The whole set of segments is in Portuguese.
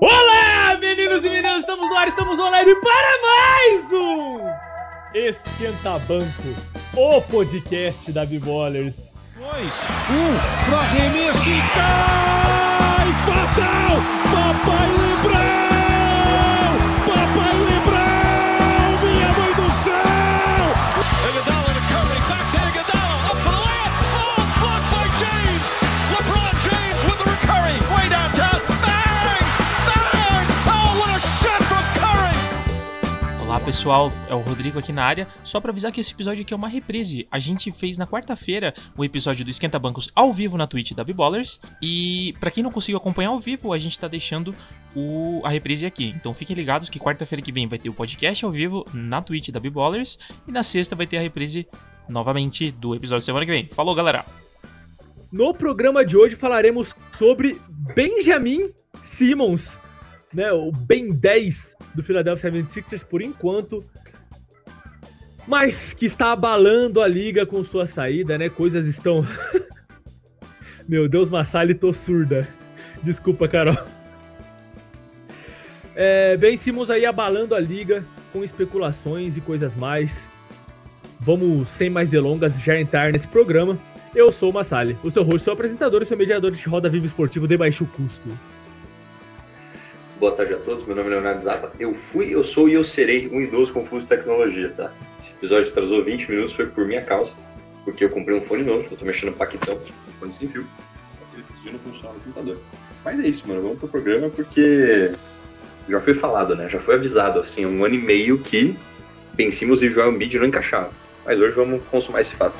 Olá, meninos e meninas, estamos no ar, estamos online para mais um Esquenta Banco, o podcast da Bibolers. Dois, um, pro arremesso e cai! Fatal! Papai Lebrão! Pessoal, é o Rodrigo aqui na área. Só pra avisar que esse episódio aqui é uma reprise. A gente fez na quarta-feira o episódio do Esquenta Bancos ao vivo na Twitch da Biballers. E pra quem não conseguiu acompanhar ao vivo, a gente tá deixando o- a reprise aqui. Então fiquem ligados que quarta-feira que vem vai ter o podcast ao vivo na Twitch da Biballers. E na sexta vai ter a reprise novamente do episódio semana que vem. Falou, galera! No programa de hoje falaremos sobre Benjamin Simmons, né, o Ben 10 do Philadelphia 76ers por enquanto, mas que está abalando a liga com sua saída, né? Coisas estão Meu Deus, Massali, tô surda. Desculpa, Carol. É, ben Simmons aí abalando a liga com especulações e coisas mais. Vamos, sem mais delongas, já entrar nesse programa. Eu sou o Massali, o seu host, seu apresentador e seu mediador de roda vivo esportivo de baixo custo. Boa tarde a todos, meu nome é Leonardo Zappa. Eu fui, eu sou e eu serei um idoso confuso de tecnologia, tá? Esse episódio atrasou 20 minutos, foi por minha causa, porque eu comprei um fone novo, eu tô mexendo no paquetão, um fone sem fio. Ele funcionar no computador. Mas é isso, mano, vamos pro programa porque já foi falado, né? Já foi avisado, assim, um ano e meio que Ben Simmons e Joel Embiid não encaixavam. Mas hoje vamos consumar esse fato.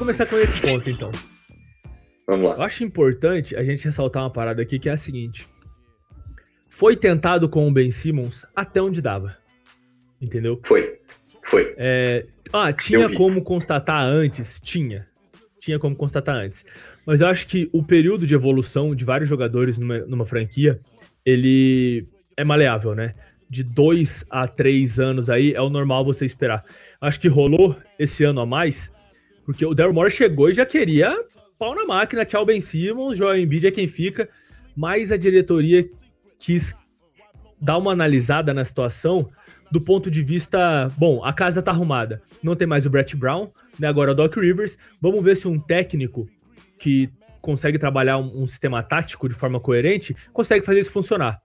Começar com esse ponto então. Vamos Eu lá. acho importante a gente ressaltar uma parada aqui que é a seguinte: foi tentado com o Ben Simmons até onde dava. Entendeu? Foi. Foi. É, ah, tinha Eu como constatar antes? Tinha. Tinha como constatar antes. Mas eu acho que o período de evolução de vários jogadores numa, numa franquia, ele é maleável, né? De dois a três anos aí é o normal você esperar. Acho que rolou esse ano a mais, porque o Daryl Morey chegou e já queria pau na máquina, tchau Ben Simmons, Joel Embiid é quem fica, mas a diretoria quis dar uma analisada na situação do ponto de vista, bom, a casa tá arrumada. Não tem mais o Brett Brown, né? Agora o Doc Rivers. Vamos ver se um técnico que consegue trabalhar um, um sistema tático de forma coerente consegue fazer isso funcionar.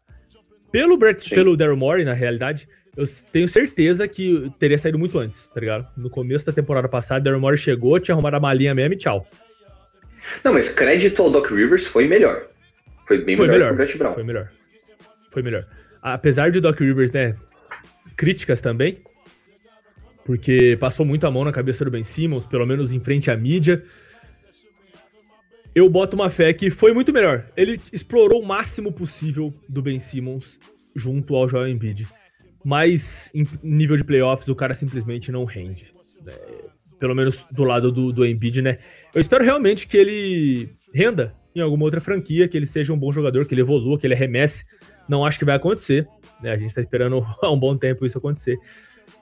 Pelo Brett, Sim. pelo Daryl Morey, na realidade, eu tenho certeza que teria saído muito antes, tá ligado? No começo da temporada passada, Daryl Morey chegou, tinha arrumado a malinha mesmo e tchau. Não, mas crédito ao Doc Rivers foi melhor. Foi bem Foi melhor, melhor. que o Brett Brown. Foi melhor. Foi melhor. Apesar de Doc Rivers, né? Críticas também. Porque passou muito a mão na cabeça do Ben Simmons, pelo menos em frente à mídia. Eu boto uma fé que foi muito melhor. Ele explorou o máximo possível do Ben Simmons junto ao Joel Embiid. Mas em nível de playoffs, o cara simplesmente não rende. né? Pelo menos do lado do, do Embiid, né? Eu espero realmente que ele renda em alguma outra franquia, que ele seja um bom jogador, que ele evolua, que ele arremesse. Não acho que vai acontecer. Né? A gente tá esperando há um bom tempo isso acontecer.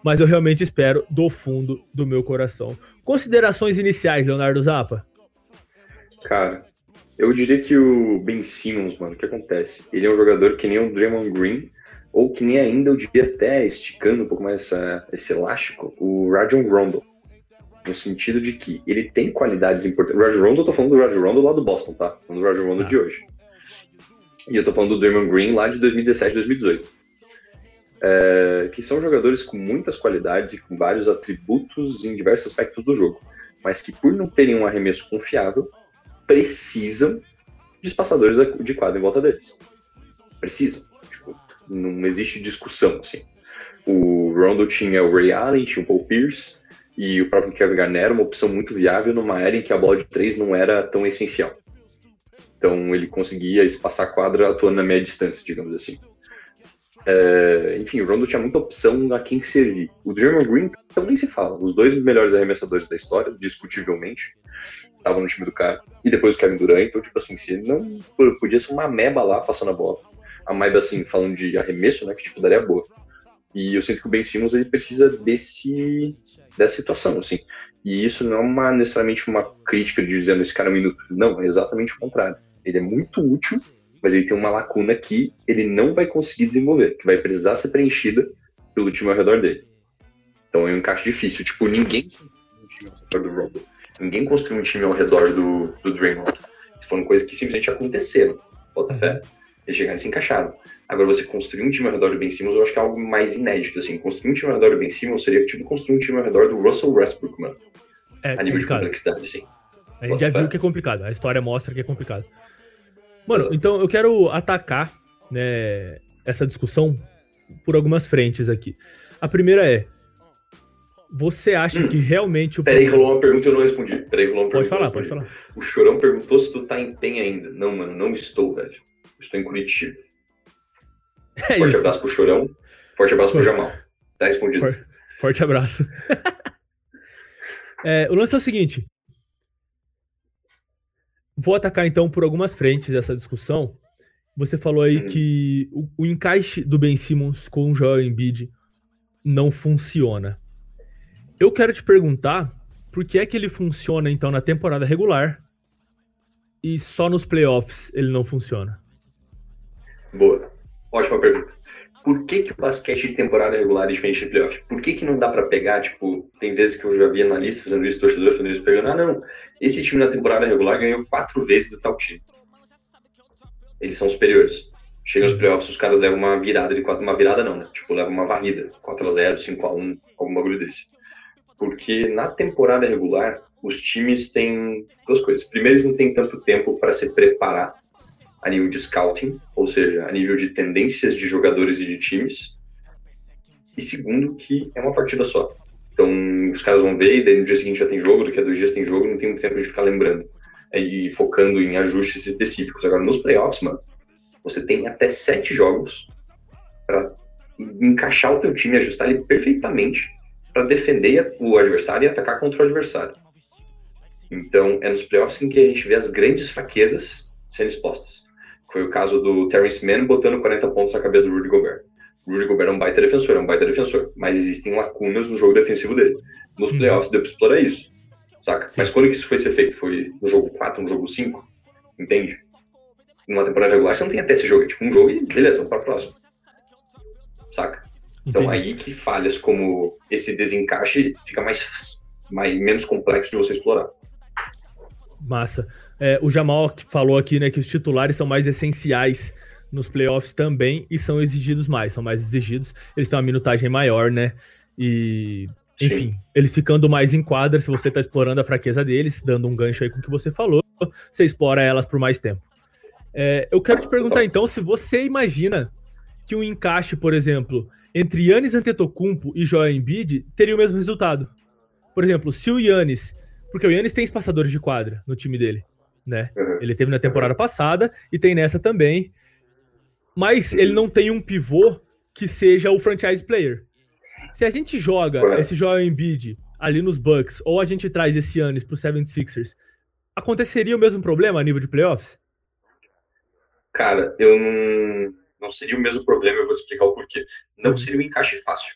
Mas eu realmente espero do fundo do meu coração. Considerações iniciais, Leonardo Zappa? Cara, eu diria que o Ben Simmons, mano, o que acontece? Ele é um jogador que nem o Draymond Green, ou que nem ainda, eu diria até esticando um pouco mais essa- esse elástico, o Rajon Rondo. No sentido de que ele tem qualidades importantes. O Rajon Rondo, eu tô falando do Rajon Rondo lá do Boston, tá? Falando do Rajon Rondo Tá. de hoje. E eu tô falando do Draymond Green lá de 2017, 2018. É, que são jogadores com muitas qualidades e com vários atributos em diversos aspectos do jogo, mas que por não terem um arremesso confiável, precisam de espaçadores de quadro em volta deles. Precisam. Não existe discussão, assim. O Rondo tinha o Ray Allen, tinha o Paul Pierce, e o próprio Kevin Garnett era uma opção muito viável numa era em que a bola de três não era tão essencial. Então ele conseguia espaçar a quadra atuando na meia distância, digamos assim. É, enfim, o Rondo tinha muita opção a quem servir. O Draymond Green, então nem se fala. Os dois melhores arremessadores da história, discutivelmente, estavam no time do cara. E depois o Kevin Durant, então, tipo assim, se ele não podia ser uma meba lá passando a bola. A meba, assim, falando de arremesso, né, que tipo, daria boa. E eu sinto que o Ben Simmons, ele precisa desse, dessa situação, assim. E isso não é uma, necessariamente uma crítica de dizendo esse cara é um inútil. Não, é exatamente o contrário. Ele é muito útil, mas ele tem uma lacuna que ele não vai conseguir desenvolver, que vai precisar ser preenchida pelo time ao redor dele. Então é um encaixe difícil. Tipo, ninguém um time ao redor do. Ninguém construiu um time ao redor do, do Draymond. Foram coisas que simplesmente aconteceram. Bota fé. Eles chegaram e se encaixaram. Agora, você construir um time ao redor do Ben Simmons, eu acho que é algo mais inédito. Assim, construir um time ao redor do Ben Simmons seria tipo construir um time ao redor do Russell Westbrook, mano. É a nível de complicado. complexidade, assim. A gente já viu que é complicado. A história mostra que é complicado. Mano, então eu quero atacar né, essa discussão por algumas frentes aqui. A primeira é: você acha que realmente o Peraí, rolou uma pergunta e eu não respondi. Peraí, rolou uma Pode pergunta. e eu falar, pode falar. O Chorão perguntou se tu tá em PEN ainda. Não, mano, não estou, velho. Estou em Curitiba. É Forte isso. abraço pro Chorão. Forte abraço pro Jamal. Tá respondido. For- Forte abraço. É, o lance é o seguinte. Vou atacar então por algumas frentes essa discussão. Você falou aí Hum. que o, o encaixe do Ben Simmons com o Joel Embiid não funciona. Eu quero te perguntar por que é que ele funciona então na temporada regular e só nos playoffs ele não funciona. Boa. Ótima pergunta. Por que, que o basquete de temporada regular é diferente de playoff? Por que, que não dá pra pegar, tipo, tem vezes que eu já vi analista fazendo isso, torcedor fazendo isso, pegando, ah, não, esse time na temporada regular ganhou quatro vezes do tal time. Eles são superiores. Chega nos playoffs, os caras levam uma virada de quatro, uma virada não, né? Tipo, levam uma varrida, 4x0, 5x1, algum bagulho desse. Porque na temporada regular, os times têm duas coisas. Primeiro, eles não têm tanto tempo para se preparar a nível de scouting, ou seja, a nível de tendências de jogadores e de times. E segundo, que é uma partida só. Então, os caras vão ver, e daí no dia seguinte já tem jogo, daqui a dois dias tem jogo, não tem muito tempo de ficar lembrando. É, E focando em ajustes específicos. Agora, nos playoffs, mano, você tem até sete jogos para encaixar o teu time, ajustar ele perfeitamente para defender o adversário e atacar contra o adversário. Então, é nos playoffs em que a gente vê as grandes fraquezas sendo expostas. Foi o caso do Terrence Mann botando 40 pontos na cabeça do Rudy Gobert. O Rudy Gobert é um baita defensor, é um baita defensor, mas existem lacunas no jogo defensivo dele. Nos Uhum. playoffs deu pra explorar isso, saca? Sim. Mas quando que isso foi ser feito? Foi no jogo 4, no jogo 5? Entende? Numa temporada regular você não tem até esse jogo, é tipo um jogo e beleza, vamos pra próxima. Saca? Então Entendi. aí que falhas como esse desencaixe fica mais, mais menos complexo de você explorar. Massa. É, o Jamal falou aqui, né, que os titulares são mais essenciais nos playoffs também e são exigidos mais, são mais exigidos. Eles têm uma minutagem maior, né? E, Sim. enfim, eles ficando mais em quadra, se você tá explorando a fraqueza deles, dando um gancho aí com o que você falou, você explora elas por mais tempo. É, eu quero te perguntar então se você imagina que um encaixe, por exemplo, entre Yannis Antetokounmpo e Joel Embiid teria o mesmo resultado. Por exemplo, se o Yannis, porque o Yannis tem espaçadores de quadra no time dele, né? Uhum. Ele teve na temporada passada e tem nessa também. Mas ele não tem um pivô que seja o franchise player. Se a gente joga esse Joel Embiid ali nos Bucks ou a gente traz esse Yannis pro 76ers, aconteceria o mesmo problema a nível de playoffs? Cara, eu não, não seria o mesmo problema, eu vou te explicar o porquê. Não Uhum. seria um encaixe fácil,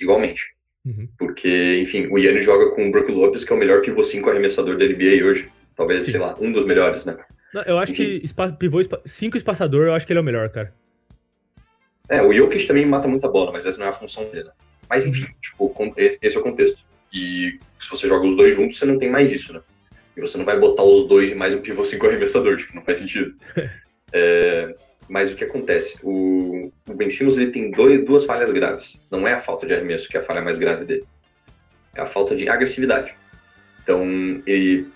igualmente. Uhum. Porque, enfim, o Yannis joga com o Brook Lopes, que é o melhor pivô 5 arremessador da NBA hoje. Talvez, Sim. sei lá, um dos melhores, né? Não, eu acho que espa pivô, espa cinco espaçador, eu acho que ele é o melhor, cara. É, o Jokic também mata muita bola, mas essa não é a função dele. né? Mas enfim, tipo, con- esse é o contexto. E se você joga os dois juntos, você não tem mais isso, né? E você não vai botar os dois e mais um pivô 5 arremessador, tipo, não faz sentido. É, mas o que acontece? O, o Ben Simmons ele tem dois, duas falhas graves. Não é a falta de arremesso que é a falha mais grave dele. É a falta de agressividade. Então, ele,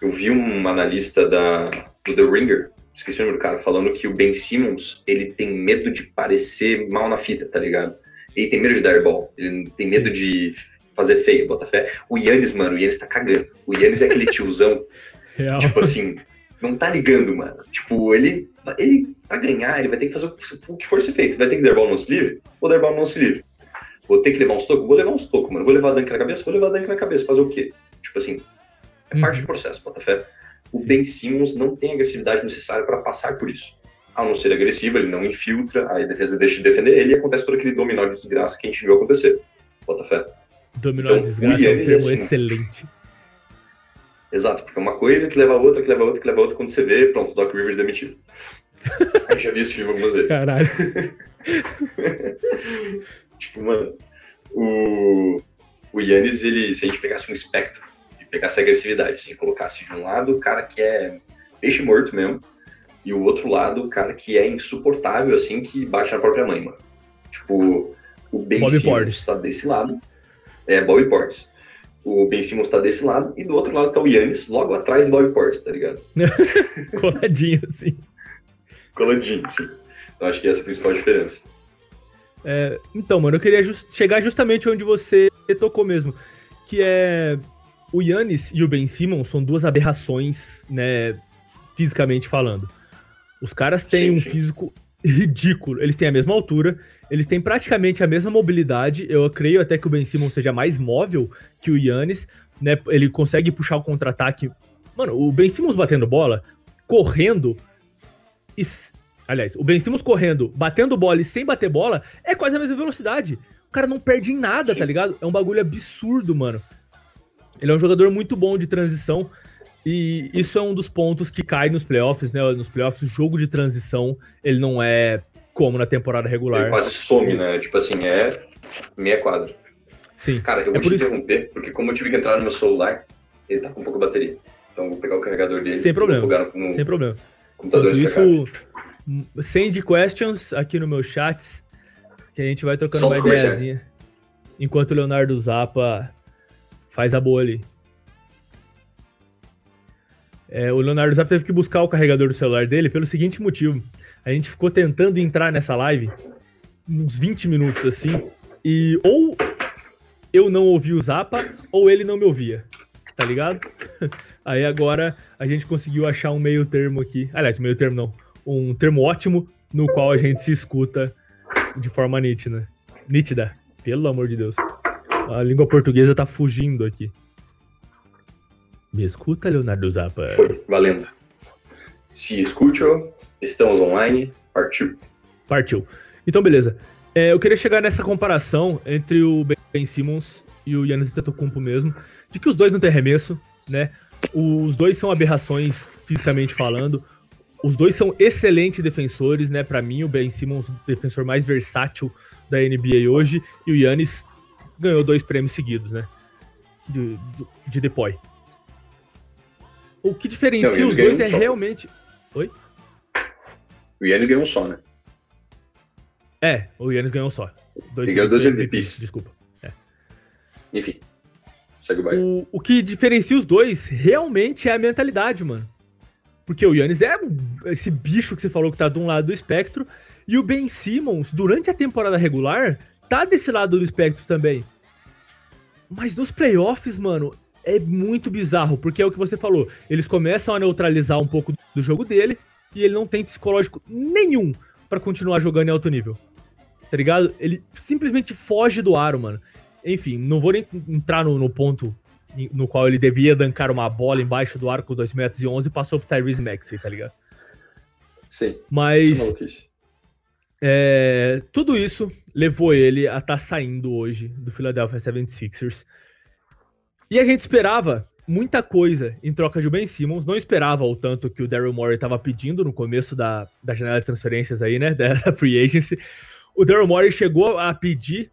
eu vi um analista da, do The Ringer, esqueci o nome do cara, falando que o Ben Simmons, ele tem medo de parecer mal na fita, tá ligado? Ele tem medo de dar ball, ele tem Sim. medo de fazer feio, bota fé. O Yannis, mano, o Yannis tá cagando. O Yannis é aquele tiozão, Real. tipo assim, não tá ligando, mano. Tipo, ele, ele pra ganhar, ele vai ter que fazer o que for ser feito. Vai ter que derrubar o lance livre? Vou derrubar o lance livre. Vou ter que levar uns tocos? Vou levar uns tocos, mano. Vou levar dunk na cabeça? Vou levar dunk na cabeça. Fazer o quê? Tipo assim, é Uhum. parte do processo, Botafé. O Sim. Ben Simmons não tem a agressividade necessária para passar por isso. Ao não ser agressivo, ele não infiltra, aí a defesa deixa de defender ele e acontece todo aquele dominó de desgraça que a gente viu acontecer. Botafé. Dominou Então, a desgraça é um Yannis, termo assim, excelente. Exato, porque é uma coisa que leva a outra, que leva a outra, que leva a outra, quando você vê, pronto, Doc Rivers demitido. a gente já viu esse filme algumas vezes. Caralho. Tipo, mano, o, o Yannis, ele, se a gente pegasse um espectro pegasse a agressividade, assim, colocasse de um lado o cara que é peixe morto mesmo, e o outro lado o cara que é insuportável, assim, que bate na própria mãe, mano. Tipo, o Ben Bobby Simmons Portis. tá desse lado, é Bobby Portis. O Ben Simmons tá desse lado, e do outro lado tá o Yannis, logo atrás do Bobby Portis, tá ligado? Coladinho, assim. Coladinho, assim. Então acho que essa é a principal diferença. É, então, mano, eu queria jus- chegar justamente onde você tocou mesmo. Que é. O Yannis e o Ben Simmons são duas aberrações, né? Fisicamente falando. Os caras têm Sim, um sim. físico ridículo. Eles têm a mesma altura, eles têm praticamente a mesma mobilidade. Eu creio até que o Ben Simmons seja mais móvel que o Yannis, né? Ele consegue puxar o contra-ataque. Mano, o Ben Simmons batendo bola, correndo. E, aliás, o Ben Simmons correndo, batendo bola e sem bater bola é quase a mesma velocidade. O cara não perde em nada, tá ligado? É um bagulho absurdo, mano. Ele é um jogador muito bom de transição. E isso é um dos pontos que cai nos playoffs, né? Nos playoffs, o jogo de transição, ele não é como na temporada regular. Ele quase some, né? Tipo assim, é meia quadra. Sim. Cara, eu É vou por te isso- interromper, porque como eu tive que entrar no meu celular, ele tá com pouca bateria. Então eu vou pegar o carregador dele. Sem problema. Plugar no Sem problema. computador Enquanto descarregado. isso, send questions aqui no meu chats, que a gente vai trocando Solta uma ideiazinha. Enquanto o Leonardo Zappa faz a boa ali. É, o Leonardo Zappa teve que buscar o carregador do celular dele pelo seguinte motivo. A gente ficou tentando entrar nessa live uns 20 minutos assim, e ou eu não ouvi o Zappa, ou ele não me ouvia. Tá ligado? Aí agora a gente conseguiu achar um meio termo aqui. Aliás, meio termo não. Um termo ótimo no qual a gente se escuta de forma nítida. Nítida. Pelo amor de Deus. A língua portuguesa tá fugindo aqui. Me escuta, Leonardo Zappa. Foi, valendo. Se escutam, estamos online, partiu. Partiu. Então, beleza. É, eu queria chegar nessa comparação entre o Ben Simmons e o Yannis Antetokounmpo mesmo, de que os dois não têm arremesso, né? Os dois são aberrações fisicamente falando. Os dois são excelentes defensores, né? Pra mim, o Ben Simmons, o defensor mais versátil da NBA hoje, e o Yannis ganhou dois prêmios seguidos, né? De, de, de Depoy. O que diferencia Não, os dois é só. realmente. Oi? O Yannis ganhou um só, né? É, o Yannis ganhou um só. Dois Ele ganhou dois MVPs. Desculpa. Enfim. Segue o baile. O, o que diferencia os dois realmente é a mentalidade, mano. Porque o Yannis é esse bicho que você falou que tá de um lado do espectro. E o Ben Simmons, durante a temporada regular, tá desse lado do espectro também. Mas nos playoffs, mano, é muito bizarro. Porque é o que você falou. Eles começam a neutralizar um pouco do jogo dele. E ele não tem psicológico nenhum pra continuar jogando em alto nível. Tá ligado? Ele simplesmente foge do aro, mano. Enfim, não vou nem entrar no, no ponto no qual ele devia dancar uma bola embaixo do arco 2 metros e 11 e passou pro Tyrese Maxey, tá ligado? Sim. Mas. É, tudo isso levou ele a estar saindo hoje do Philadelphia 76ers. E a gente esperava muita coisa em troca de Ben Simmons, não esperava o tanto que o Daryl Morey estava pedindo no começo da, da janela de transferências aí, né, da free agency. O Daryl Morey chegou a pedir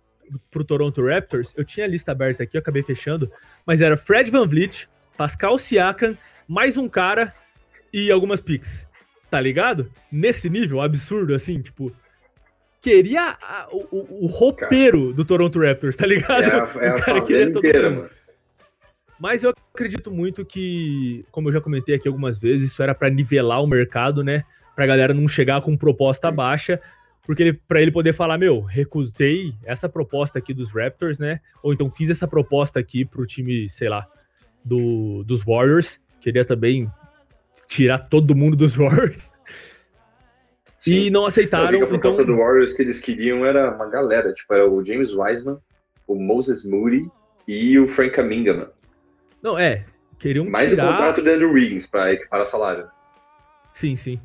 pro Toronto Raptors, eu tinha a lista aberta aqui, eu acabei fechando, mas era Fred Van Vliet, Pascal Siakam, mais um cara e algumas picks, tá ligado? Nesse nível absurdo, assim, tipo, queria a- o, o- roupeiro do Toronto Raptors, tá ligado? É a, é a O cara fazenda inteira, mano. Mas eu acredito muito que, como eu já comentei aqui algumas vezes, isso era pra nivelar o mercado, né? Pra galera não chegar com proposta baixa, porque ele, pra ele poder falar, meu, recusei essa proposta aqui dos Raptors, né? Ou então fiz essa proposta aqui pro time, sei lá, do, dos Warriors. Queria também tirar todo mundo dos Warriors. E não A aceitaram, única então proposta do Warriors que eles queriam era uma galera, tipo, era o James Wiseman, o Moses Moody e o Frank Kaminga, mano. não é, queriam Mais tirar o contrato do Andrew Wiggins pra equiparar salário. Sim, sim.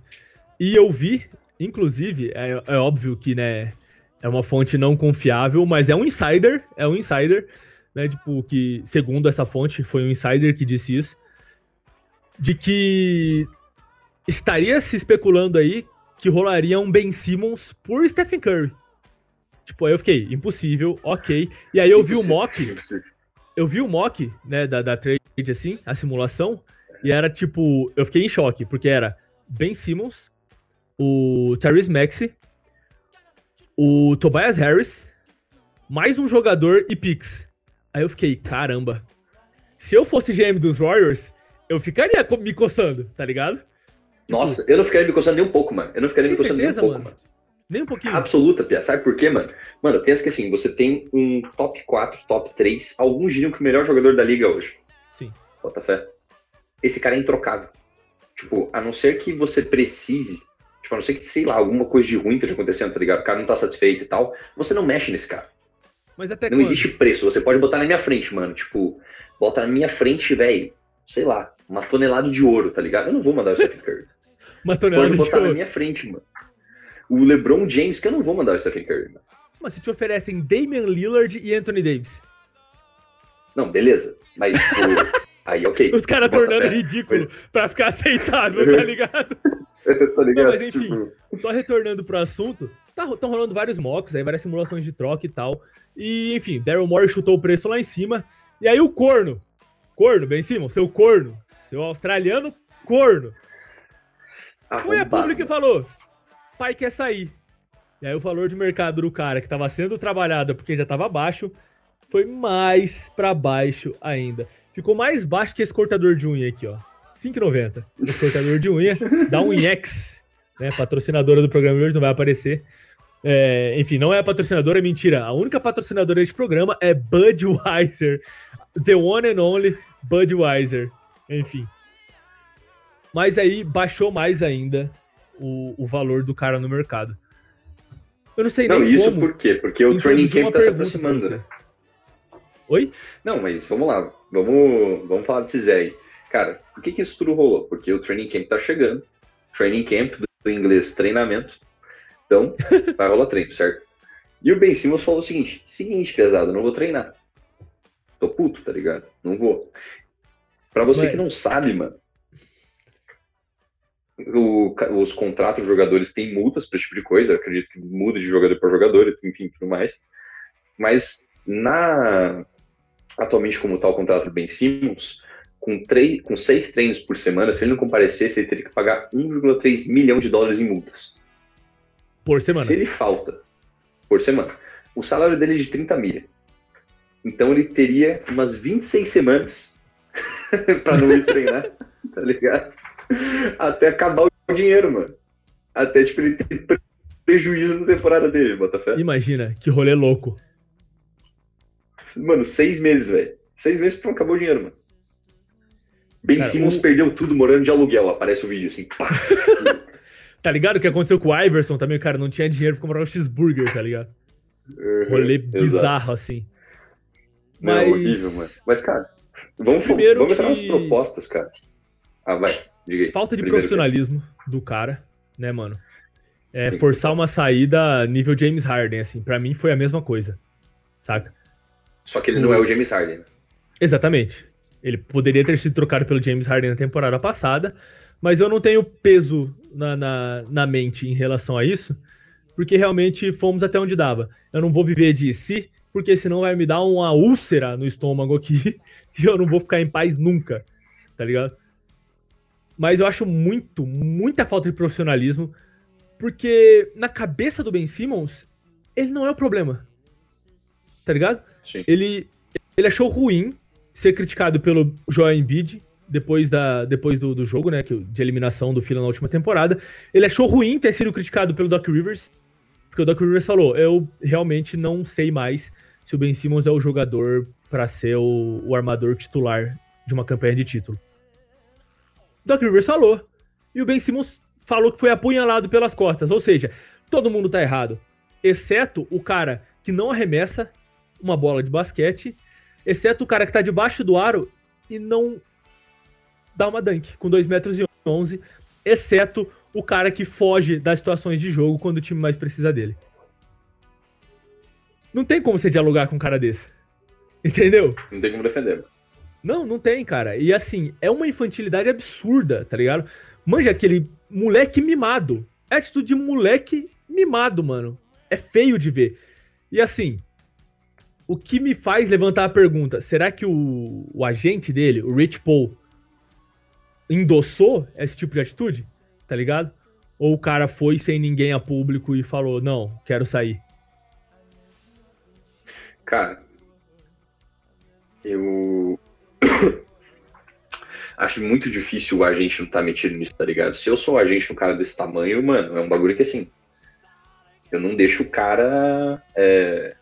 E eu vi, inclusive, é, é óbvio que, né, é uma fonte não confiável, mas é um insider, é um insider, né, tipo, que, segundo essa fonte, foi um insider que disse isso, de que estaria se especulando aí que rolaria um Ben Simmons por Stephen Curry. Tipo, aí eu fiquei, impossível, ok. E aí eu vi o mock, eu vi o mock, né, da, da trade, assim, a simulação, e era tipo, eu fiquei em choque, porque era Ben Simmons, o Tyrese Maxey, o Tobias Harris, mais um jogador e picks. Aí eu fiquei, caramba. Se eu fosse GM dos Warriors, eu ficaria me coçando, tá ligado? Nossa, eu não ficaria me coçando nem um pouco, mano. Eu não ficaria me coçando nem um pouco, mano? mano. Nem um pouquinho. Absoluta, Pia. Sabe por quê, mano? Mano, pensa que assim, você tem um top 4, top 3, alguns diriam que o melhor jogador da liga hoje. Sim. Bota fé. Esse cara é introcável. Tipo, a não ser que você precise, tipo, a não ser que, sei lá, alguma coisa de ruim esteja acontecendo, tá ligado? O cara não tá satisfeito e tal, você não mexe nesse cara. Mas até não quando? existe preço. Você pode botar na minha frente, mano. Tipo, bota na minha frente, velho, sei lá, uma tonelada de ouro, tá ligado? Eu não vou mandar o Stephen Curry. Uma tonelada pode de botar na ouro. minha frente, mano. O LeBron James, que eu não vou mandar o Stephen Curry, mano. Mas se te oferecem Damian Lillard e Anthony Davis. Não, beleza. Mas, tipo, aí, ok. Os caras tornando ridículo pra ficar aceitável, tá ligado? tá ligado? Não, mas enfim. Tipo, Só retornando pro assunto, tá, estão rolando vários mocks, aí várias simulações de troca e tal. E, enfim, Daryl Morey chutou o preço lá em cima. E aí o corno, corno, bem em cima, seu corno, seu australiano corno, foi a arrombado, pública e falou: pai quer sair. E aí o valor de mercado do cara que tava sendo trabalhado porque já tava baixo, foi mais pra baixo ainda. Ficou mais baixo que esse cortador de unha aqui, ó. 5,90. Esse cortador de unha da Unhex, né? Patrocinadora do programa de hoje, não vai aparecer. É, enfim, não é a patrocinadora, é mentira. A única patrocinadora deste programa é Budweiser. The one and only Budweiser. Enfim. Mas aí baixou mais ainda o, o valor do cara no mercado. Eu não sei Não, nem isso como. por quê? Porque o training camp tá se aproximando, né? Oi? Não, mas vamos lá. Vamos, vamos falar desse Zé aí. Cara, por que, que isso tudo rolou? Porque o training camp tá chegando. Training camp, do inglês treinamento. Então, vai rolar treino, certo? E o Ben Simmons falou o seguinte: seguinte, pesado, não vou treinar. Tô puto, tá ligado? Não vou. Pra você que não sabe, mano. O- os contratos dos jogadores têm multas pra esse tipo de coisa. Eu acredito que muda de jogador para jogador, enfim, tudo mais. Mas na atualmente como está o contrato do Ben Simmons, com, três, com seis treinos por semana, se ele não comparecesse, ele teria que pagar 1,3 milhão de dólares em multas. Por semana. Se ele falta por semana, o salário dele é de 30 milha. Então ele teria umas 26 semanas para não ir treinar, tá ligado? Até acabar o dinheiro, mano. Até, tipo, ele ter pre- prejuízo na temporada dele, Botafé. Imagina, que rolê louco. Mano, seis meses, velho. Seis meses pra acabar o dinheiro, mano. Ben Cara, Simmons perdeu tudo morando de aluguel. Aparece o vídeo assim, pá. Tá ligado o que aconteceu com o Iverson também? Cara não tinha dinheiro pra comprar um cheeseburger, tá ligado? Rolê Exato. bizarro, assim. Não, Mas- horrível, mano. Mas, cara, vamos, Primeiro vamos entrar nas propostas, cara. Ah, vai. Falta de Primeiro profissionalismo do cara, né, mano? É, forçar uma saída nível James Harden, assim. Pra mim foi a mesma coisa, saca? Só que ele não é o James Harden. né? Exatamente. Ele poderia ter sido trocado pelo James Harden na temporada passada, mas eu não tenho peso na, na, na mente em relação a isso, porque realmente fomos até onde dava. Eu não vou viver de si, porque senão vai me dar uma úlcera no estômago aqui e eu não vou ficar em paz nunca, tá ligado? Mas eu acho muito, muita falta de profissionalismo, porque na cabeça do Ben Simmons, ele não é o problema. Tá ligado? Sim. ele, ele achou ruim ser criticado pelo Joel Embiid depois, da, depois do, do jogo, né, que, de eliminação do Fila na última temporada. Ele achou ruim ter sido criticado pelo Doc Rivers, porque o Doc Rivers falou, eu realmente não sei mais se o Ben Simmons é o jogador pra ser o, o armador titular de uma campanha de título. Doc Rivers falou, E o Ben Simmons falou que foi apunhalado pelas costas. Ou seja, todo mundo tá errado. Exceto o cara que não arremessa uma bola de basquete. Exceto o cara que tá debaixo do aro e não dá uma dunk com 2 metros e 11. Exceto o cara que foge das situações de jogo quando o time mais precisa dele. Não tem como você dialogar com um cara desse. Entendeu? Não tem como defender. Não, não tem, cara. E assim, é uma infantilidade absurda, tá ligado? Manja aquele moleque mimado. É atitude de moleque mimado, mano. É feio de ver. E assim, o que me faz levantar a pergunta: será que o, o agente dele, o Rich Paul, endossou esse tipo de atitude? Tá ligado? Ou o cara foi sem ninguém a público e falou: não, quero sair? Cara, eu acho muito difícil o agente não estar tá metido nisso, tá ligado? Se eu sou um agente um cara desse tamanho, mano, é um bagulho que assim. Eu não deixo o cara é,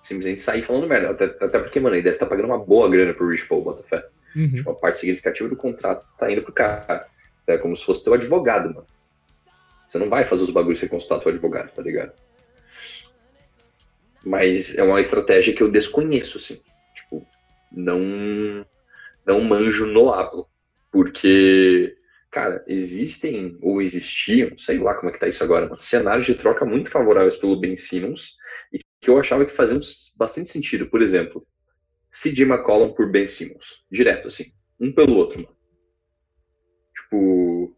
simplesmente sair falando merda. Até, até porque, mano, ele deve estar tá pagando uma boa grana pro Rich Paul, Botafé. Uhum. Tipo, uma parte significativa do contrato tá indo pro cara. É como se fosse teu advogado, mano. Você não vai fazer os bagulhos sem consultar teu advogado, tá ligado? Mas é uma estratégia que eu desconheço, assim. Tipo, não, não manjo no hablo. Porque, cara, existem ou existiam, sei lá como é que tá isso agora, mano, cenários de troca muito favoráveis pelo Ben Simmons e que eu achava que faziam bastante sentido. Por exemplo, CJ McCollum por Ben Simmons. Direto, assim. Um pelo outro, mano. Tipo,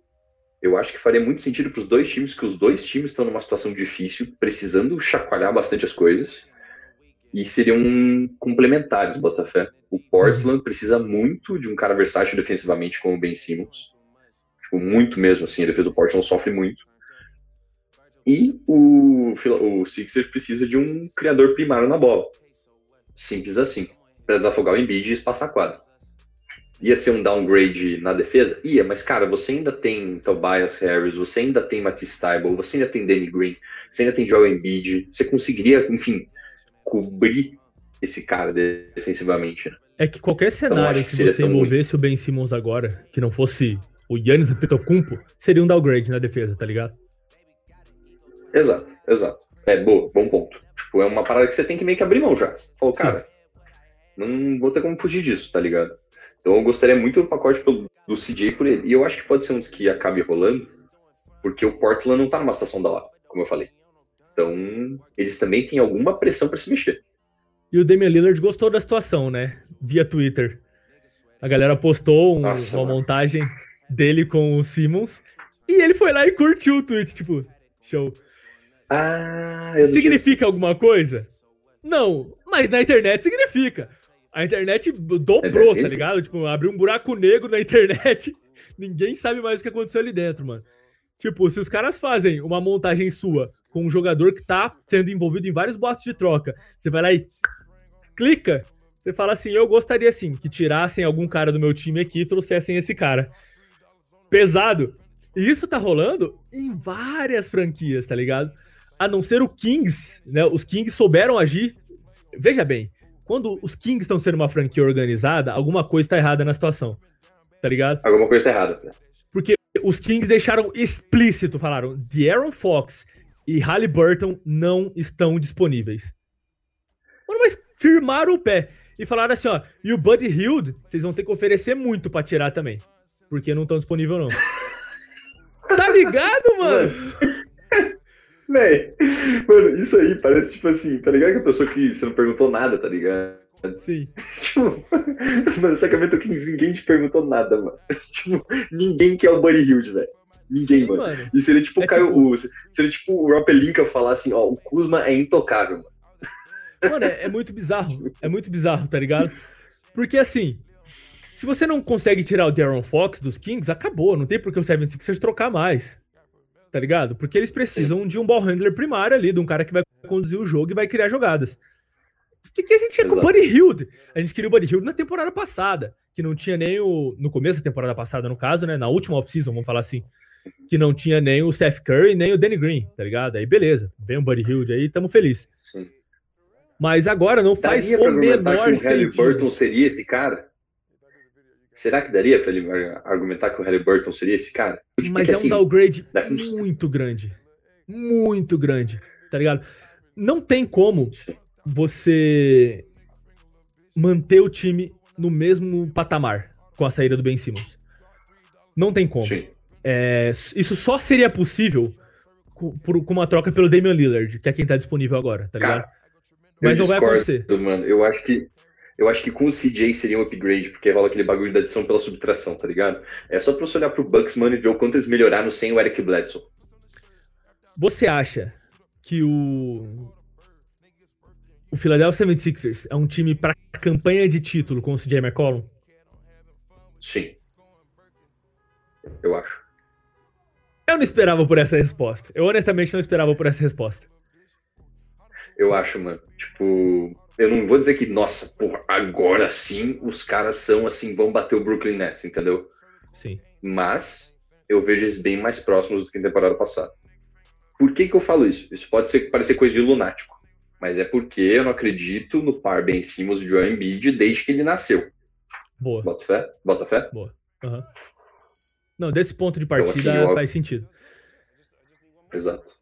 eu acho que faria muito sentido para os dois times, que os dois times estão numa situação difícil, precisando chacoalhar bastante as coisas, e seriam complementares, Botafé. O Portland precisa muito de um cara versátil defensivamente como o Ben Simmons. Tipo, muito mesmo, assim, a defesa do Portland sofre muito. E o, o Sixers precisa de um criador primário na bola. Simples assim. Para desafogar o Embiid e espaçar a quadra ia ser um downgrade na defesa? Ia, mas cara, você ainda tem Tobias Harris, você ainda tem Matisse Stybel, você ainda tem Danny Green, você ainda tem Joel Embiid, você conseguiria, enfim, cobrir esse cara defensivamente. Né? É que qualquer então, cenário então, que, que você envolvesse muito... o Ben Simmons agora, que não fosse o Yannis Antetokounmpo, seria um downgrade na defesa, tá ligado? Exato, exato. É, boa, bom ponto. Tipo, é uma parada que você tem que meio que abrir mão já. Você falou, cara, não vou ter como fugir disso, tá ligado? Então eu gostaria muito do pacote do CJ por ele. E eu acho que pode ser um dos que acabe rolando, porque o Portland não tá numa situação da hora, como eu falei. Então, eles também têm alguma pressão para se mexer. E o Damian Lillard gostou da situação, né? Via Twitter. A galera postou um, Nossa, uma montagem dele com o Simmons e ele foi lá e curtiu o tweet, tipo, show. Ah, significa alguma coisa? Não, mas na internet significa. A internet dobrou, tá ligado? Tipo, abriu um buraco negro na internet. Ninguém sabe mais o que aconteceu ali dentro, mano. Tipo, se os caras fazem uma montagem sua com um jogador que tá sendo envolvido em vários boatos de troca, você vai lá e clica, você fala assim: eu gostaria sim que tirassem algum cara do meu time aqui e trouxessem esse cara. Pesado. E isso tá rolando em várias franquias, tá ligado? A não ser o Kings, né? Os Kings souberam agir. Veja bem, quando os Kings estão sendo uma franquia organizada, alguma coisa está errada na situação. Tá ligado? Alguma coisa tá errada. Os Kings deixaram explícito, falaram, De'Aaron Fox e Halliburton não estão disponíveis. Mano, mas firmaram o pé e falaram assim, ó, e o Buddy Hield, vocês vão ter que oferecer muito para tirar também, porque não estão disponíveis não. tá ligado, mano? Véi, mano, isso aí parece tipo assim, tá ligado que a pessoa que você não perguntou nada, tá ligado? Sim. tipo, mano, Sacramento Kings, ninguém te perguntou nada, mano. tipo, ninguém quer o Buddy Hilde, velho. Ninguém, Sim, mano. mano. E seria tipo, é Caio, tipo... O, seria tipo o Rob Pelinka falar assim, ó, o Kuzma é intocável, mano. Mano, é, é muito bizarro. É muito bizarro, tá ligado? Porque assim, se você não consegue tirar o Darren Fox dos Kings, acabou. Não tem por que o 76ers trocar mais tá ligado? Porque eles precisam Sim. de um ball handler primário ali, de um cara que vai conduzir o jogo e vai criar jogadas. Que, que a gente tinha com o Buddy Hield? A gente queria o Buddy Hield na temporada passada, que não tinha nem o. No começo da temporada passada, no caso, né? Na última off-season, vamos falar assim. Que não tinha nem o Seth Curry, nem o Danny Green, tá ligado? Aí beleza, vem o Buddy Hield aí, tamo feliz. Sim. Mas agora não faz Daria o menor sentido. O Burton seria esse cara? Será que daria pra ele ar- argumentar que o Halliburton seria esse cara? Tipo, Mas que é um assim, downgrade daqui uns- muito grande. Muito grande, tá ligado? Não tem como Sim. Você manter o time no mesmo patamar com a saída do Ben Simmons. Não tem como. É, isso só seria possível co- por- com uma troca pelo Damian Lillard, que é quem tá disponível agora, tá Cara, ligado? Mas não vai discordo, acontecer. Mano, eu acho que eu acho que com o CJ seria um upgrade, porque rola aquele bagulho da adição pela subtração, tá ligado? É só pra você olhar pro Bucks, mano, e ver o quanto eles melhoraram sem o Eric Bledsoe. Você acha que o o Philadelphia 76ers é um time pra campanha de título com o CJ McCollum? Sim. Eu acho. Eu não esperava por essa resposta. Eu honestamente não esperava por essa resposta. Eu acho, mano. Tipo, eu não vou dizer que, nossa, porra, agora sim os caras são assim, vão bater o Brooklyn Nets, entendeu? Sim. Mas eu vejo eles bem mais próximos do que na temporada passada. Por que, que eu falo isso? Isso pode ser, parecer coisa de lunático. Mas é porque eu não acredito no par Ben Simmons de Joel Embiid desde que ele nasceu. Boa. Bota fé? Bota fé? Aham. Não, desse ponto de Então, partida assim, eu- faz sentido. Exato.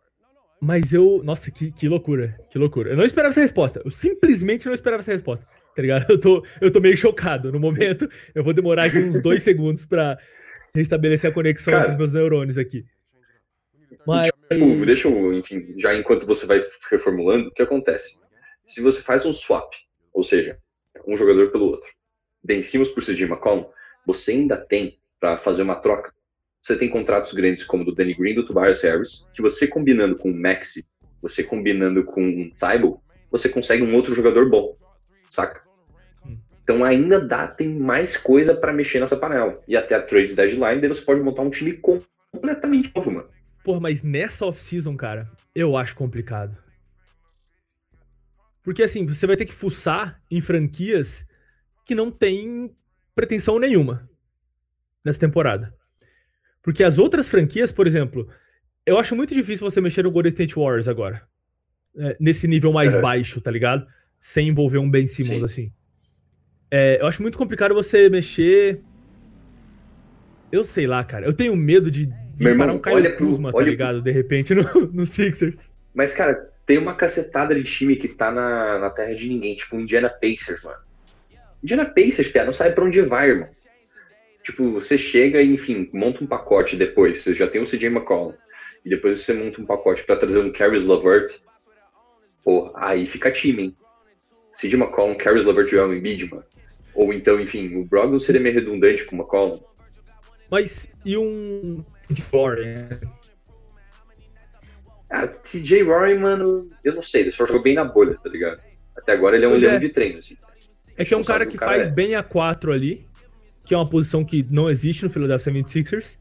Mas eu. Nossa, que, que loucura. Que loucura. Eu não esperava essa resposta. Eu simplesmente não esperava essa resposta. Tá ligado? Eu tô, eu tô meio chocado. No momento, eu vou demorar aqui uns dois segundos pra restabelecer a conexão Cara. entre os meus neurônios aqui. Mas. Tipo, deixa eu, enfim, já enquanto você vai reformulando, o que acontece? Se você faz um swap, ou seja, um jogador pelo outro, Ben Simmons por CJ McCollum, você ainda tem para fazer uma troca. Você tem contratos grandes como o do Danny Green, do Tobias Harris, que você combinando com o Maxi, você combinando com o Tybalt, você consegue um outro jogador bom, saca? Hum. Então ainda dá, tem mais coisa para mexer nessa panela. E até a trade deadline, daí você pode montar um time completamente novo, mano. Porra, mas nessa off-season, cara, eu acho complicado. Porque assim, você vai ter que fuçar em franquias que não tem pretensão nenhuma nessa temporada. Porque as outras franquias, por exemplo, eu acho muito difícil você mexer no Golden State Warriors agora. É, nesse nível mais Uhum. baixo, tá ligado? Sem envolver um Ben Simmons Sim. assim. É, eu acho muito complicado você mexer. Eu sei lá, cara. Eu tenho medo de Meu irmão, um olha pro- Kuzma, tá olha pro- ligado? De repente no, no Sixers. Mas, cara, tem uma cacetada de time que tá na, na terra de ninguém, tipo o Indiana Pacers, mano. Indiana Pacers, cara, não sabe pra onde vai, irmão. Tipo, você chega e, enfim, monta um pacote depois. Você já tem o CJ McCollum. E depois você monta um pacote pra trazer um Caris LeVert. Pô, aí fica time, hein? CJ McCollum, Caris LeVert e Joel Embiid, mano. Ou então, enfim, o Brogdon seria meio redundante com o McCollum. Mas e um. De Warren? Ah, TJ Rory, mano, eu não sei, ele só jogou bem na bolha, tá ligado? Até agora ele é um Pois leão é. de treino, assim. É que é um cara que cara faz é. bem a 4 ali, que é uma posição que não existe no Philadelphia 76ers.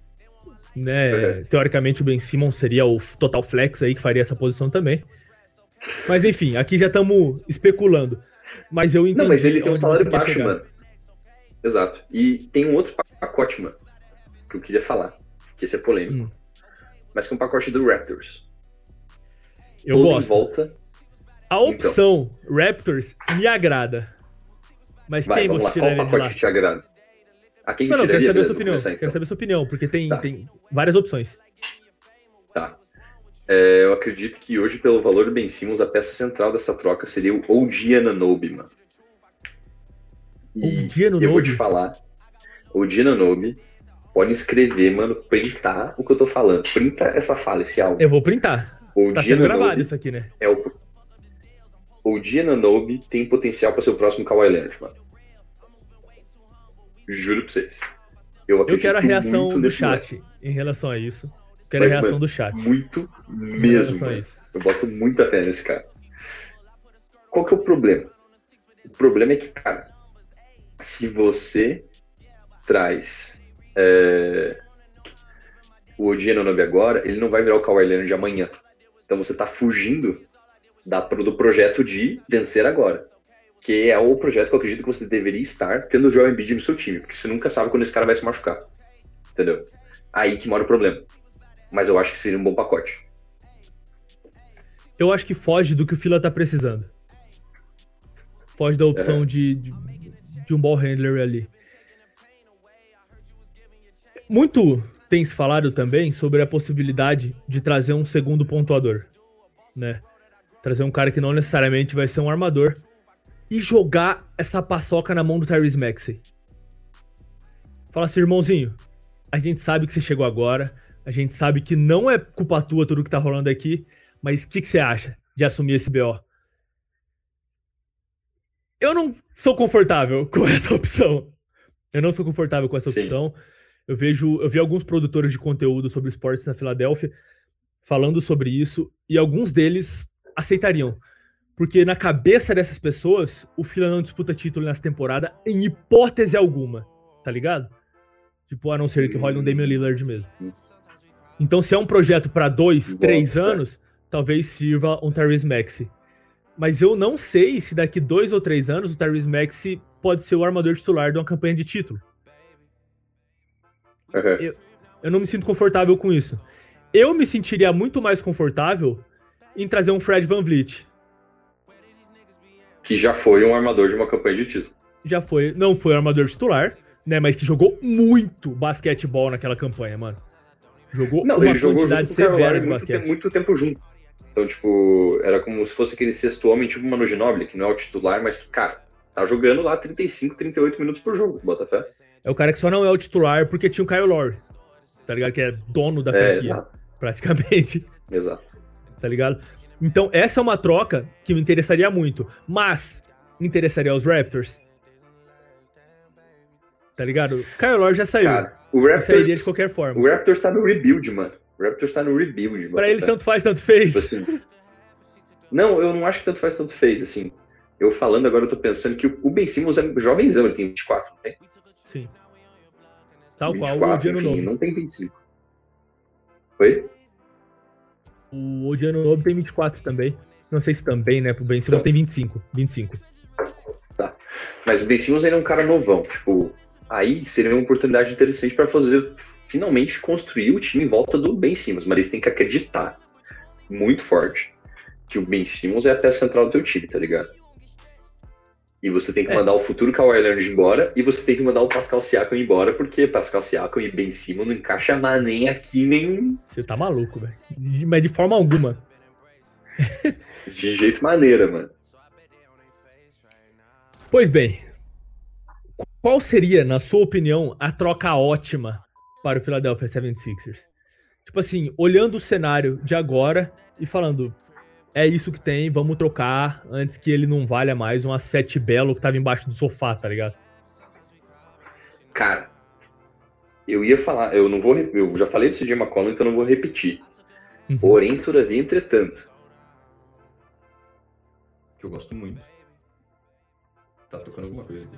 Né? É. Teoricamente o Ben Simmons seria o total flex aí que faria essa posição também. Mas enfim, aqui já estamos especulando. Mas eu entendi Não, mas ele tem um salário baixo, mano. Exato. E tem um outro pacote, mano, que eu queria falar, que esse é polêmico. Hum. Mas é um pacote do Raptors. Eu Todo em gosto. volta. A opção Raptors me agrada. Mas Vai, quem você lá. Qual tiraria de pacote lá? que te agrada? A quem Não, não, quero saber a sua opinião. começar, então. Quero saber a sua opinião, porque tem, Tá. tem várias opções. Tá. É, eu acredito que hoje, pelo valor do Ben Simmons, a peça central dessa troca seria o OG Ananobi, mano. OG Anunoby? eu vou te falar, OG Ananobi, pode escrever, mano, printar o que eu tô falando. Printa essa fala, esse áudio. Eu vou printar. O Tá sendo gravado isso aqui, né? é o. O Ananobi tem potencial para ser o próximo Kawhi Leonard, mano. Juro pra vocês. Eu, Eu quero a reação do chat em relação a isso. Quero Mas, a reação mano, do chat. Muito mesmo. Eu boto muita fé nesse cara. Qual que é o problema? O problema é que, cara, se você traz é, o Odi Ananobi agora, ele não vai virar o Kawhi Leonard de amanhã. Então você tá fugindo da, do projeto de vencer agora. Que é o projeto que eu acredito que você deveria estar tendo o Joel Embiid no seu time. Porque você nunca sabe quando esse cara vai se machucar. Entendeu? Aí que mora o problema. Mas eu acho que seria um bom pacote. Eu acho que foge do que o Fila tá precisando. Foge da opção É. de, de, de um ball handler ali. Muito tem se falado também sobre a possibilidade de trazer um segundo pontuador, né? Trazer um cara que não necessariamente vai ser um armador e jogar essa paçoca na mão do Tyrese Maxey. Fala assim, irmãozinho, a gente sabe que você chegou agora, a gente sabe que não é culpa tua tudo que tá rolando aqui, mas o que, que você acha de assumir esse BO? Eu não sou confortável com essa opção. Eu não sou confortável com essa Sim. opção. Eu vejo, eu vi alguns produtores de conteúdo sobre esportes na Filadélfia falando sobre isso e alguns deles aceitariam. Porque na cabeça dessas pessoas, o Fila não disputa título nessa temporada em hipótese alguma, tá ligado? Tipo, a não ser que role um Damian Lillard mesmo. Então, se é um projeto pra dois, Igual, três é. anos, talvez sirva um Tyrese Maxey. Mas eu não sei se daqui dois ou três anos o Tyrese Maxey pode ser o armador titular de uma campanha de título. Uhum. Eu não me sinto confortável com isso. Eu me sentiria muito mais confortável em trazer um Fred Van Vliet. Que já foi um armador de uma campanha de título. Já foi, não foi armador titular, né, mas que jogou muito basquetebol naquela campanha, mano. Jogou Não, uma ele jogou quantidade Kyle severa de muito, basquete. tempo, muito tempo junto. Então, tipo, era como se fosse aquele sexto homem, tipo Manu Ginobili, que não é o titular, mas cara, tá jogando lá 35, 38 minutos por jogo, bota fé. É o cara que só não é o titular porque tinha o Kyle Lowry, tá ligado? Que é dono da É, franquia, exato, praticamente. exato. tá ligado? Então, essa é uma troca que me interessaria muito. Mas, interessaria aos Raptors? Tá ligado? Kyle Lowry já saiu. Cara, o Eu sairia de Raptors, qualquer forma. o Raptors tá no rebuild, mano. O Raptors tá no rebuild, mano. Pra eles, tanto faz, tanto fez. Tipo assim. Não, eu não acho que tanto faz, tanto fez, assim. Eu falando agora, eu tô pensando que o Ben Simmons é jovenzão, ele tem 24, não tem? Sim. Tal qual 24, o Odiano enfim, Nobe. não tem 25. Oi? O Odiano Nobe tem 24 também. Não sei se também, né? Pro Ben Simmons Então. tem 25. 25. Mas o Ben Simmons ele é um cara novão. Tipo, aí seria uma oportunidade interessante pra fazer finalmente construir o time em volta do Ben Simmons. Mas eles têm que acreditar muito forte que o Ben Simmons é a peça central do teu time, tá ligado? E você tem que É. mandar o futuro Kawhi Leonard embora e você tem que mandar o Pascal Siakam embora, porque Pascal Siakam e Ben Simmons não encaixa mais nem aqui, nem Você tá maluco, velho. Mas de forma alguma. de jeito maneira, mano. Pois bem. Qual seria, na sua opinião, a troca ótima para o Philadelphia 76ers? Tipo assim, olhando o cenário de agora e falando, é isso que tem, vamos trocar antes que ele não valha mais um asset belo que tava embaixo do sofá, tá ligado? Cara, eu ia falar, eu não vou, eu já falei do CJ McCollum, então eu não vou repetir. Uhum. Porém, todavia, entretanto, Que eu gosto muito. Tá tocando alguma coisa aqui.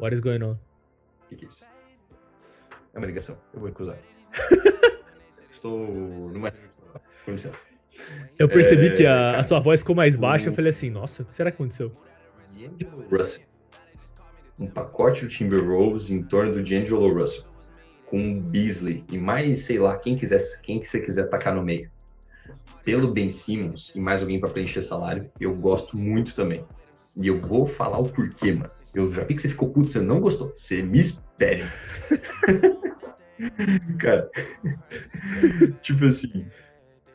What is going on? O que, que é isso? É uma ligação. Eu vou recusar. Estou numa. Com licença. Eu percebi É, que a, cara, a sua voz ficou mais baixa, eu o- falei assim, nossa, o que será que aconteceu? Russell. Um pacote do Timberwolves em torno do D'Angelo Russell. Com o Beasley e mais, sei lá, quem quiser, quem que você quiser tacar no meio. Pelo Ben Simmons e mais alguém para preencher salário, eu gosto muito também. E eu vou falar o porquê, mano. Eu já vi que você ficou puto, você não gostou. Você me espere. Cara, tipo assim,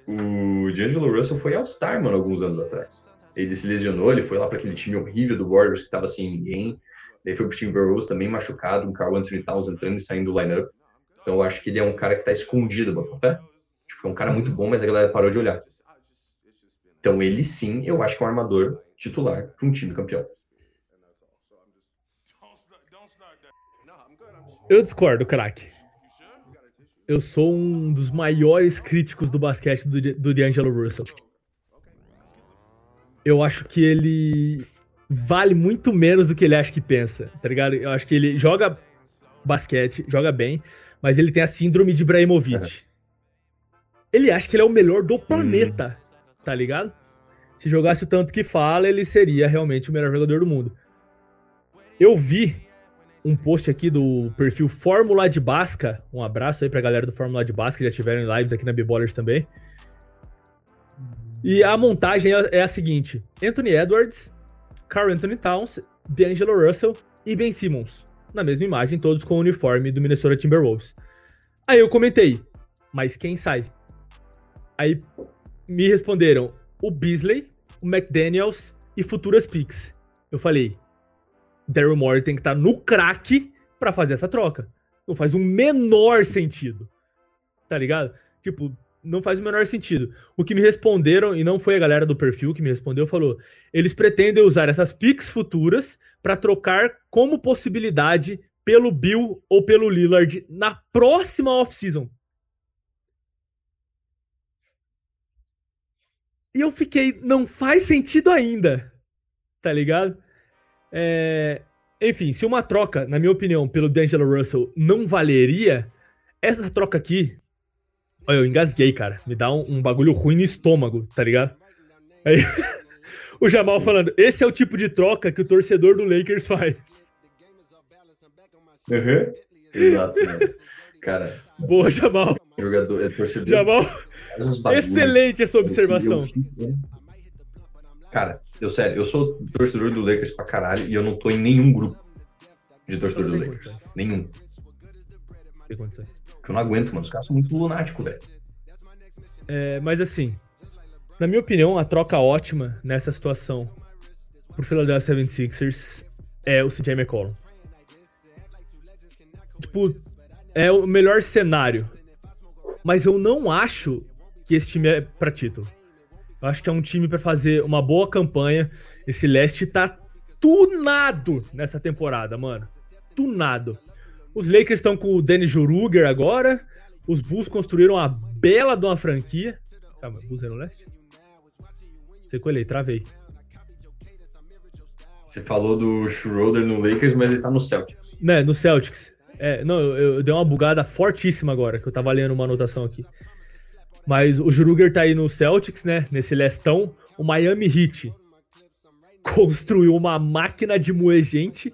o D'Angelo Russell foi All-Star, mano, alguns anos atrás. Ele se lesionou, ele foi lá para aquele time horrível do Warriors que tava sem ninguém. Daí foi pro Timberwolves também machucado, um Carl Anthony Towns entrando e saindo do lineup. Então eu acho que ele é um cara que tá escondido, Botafé. Tipo, é um cara muito bom, mas a galera parou de olhar. Então ele sim, eu acho que é um armador titular para um time campeão. Eu discordo, craque. Eu sou um dos maiores críticos do basquete do, do D'Angelo Russell. Eu acho que ele vale muito menos do que ele acha que pensa, tá ligado? Eu acho que ele joga basquete, joga bem, mas ele tem a síndrome de Ibrahimovic. Ele acha que ele é o melhor do planeta, tá ligado? Se jogasse o tanto que fala, ele seria realmente o melhor jogador do mundo. Eu vi um post aqui do perfil Fórmula de Basca. Um abraço aí pra galera do Fórmula de Basca, que já tiveram em lives aqui na B-Ballers também. E a montagem é é a seguinte: Anthony Edwards, Carl Anthony Towns, D'Angelo Russell e Ben Simmons. na mesma imagem, todos com o uniforme do Minnesota Timberwolves. Aí eu comentei, mas quem sai? Aí me responderam o Beasley, o McDaniels e futuras picks. Eu falei, Daryl Morey tem que estar no crack pra fazer essa troca. Não faz o menor sentido. Tá ligado? Tipo, não faz o menor sentido. O que me responderam, e não foi a galera do perfil que me respondeu, falou: eles pretendem usar essas picks futuras para trocar como possibilidade pelo Bill ou pelo Lillard na próxima off-season. E eu fiquei, não faz sentido ainda. Tá ligado? É, enfim, se uma troca, na minha opinião, pelo D'Angelo Russell não valeria, essa troca aqui. Olha, eu engasguei, cara. Me dá um, um bagulho ruim no estômago, tá ligado? Aí, o Jamal falando: esse é o tipo de troca que o torcedor do Lakers faz. Uhum. Exato, mano. Cara, Boa, Jamal. jogador, é torcedor. Jamal, excelente essa observação. Cara, eu sério, eu sou torcedor do Lakers pra caralho e eu não tô em nenhum grupo de torcedor do Lakers. condições. Nenhum. Não tem condições. Porque eu não aguento, mano. Os caras são muito lunáticos, velho. É, mas assim, na minha opinião, a troca ótima nessa situação pro Philadelphia 76ers é o CJ McCollum. Tipo, é o melhor cenário. Mas eu não acho que esse time é pra título. Eu acho que é um time pra fazer uma boa campanha. Esse leste tá tunado nessa temporada, mano. Tunado. Os Lakers estão com o Dennis Juruger agora. Os Bulls construíram uma bela de uma franquia. Calma, Bulls é no leste? Sequelei, travei. Você falou do Schroeder no Lakers, mas ele tá no Celtics. Né, no Celtics. É, não, eu, eu dei uma bugada fortíssima agora, que eu tava lendo uma anotação aqui. Mas o Juruger tá aí no Celtics, né? Nesse lestão. O Miami Heat construiu uma máquina de moer gente.